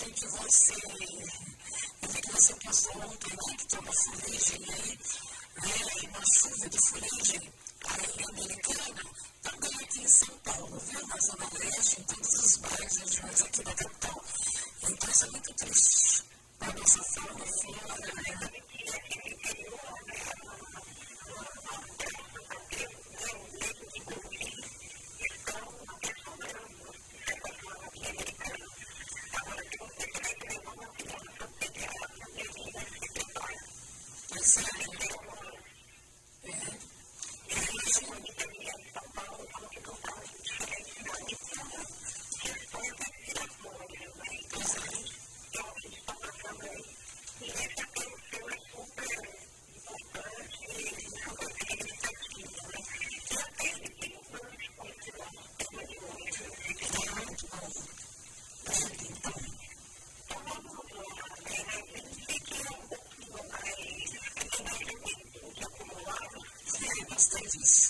sei que você, eu vi que você postou ontem, né, que tem uma fuligem aí, né, uma chuva de fuligem aí americana, também aqui em São Paulo, viu, na Zona Leste, em todos os bairros regiões aqui da capital. Então isso é muito triste a nossa fauna, flora, né. Jesus.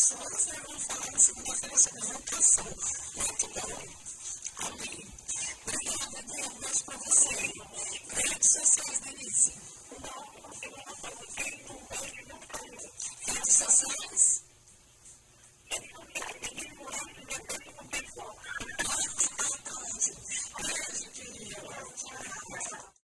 pessoas e eu vou falar na segunda-feira de educação. Muito bom.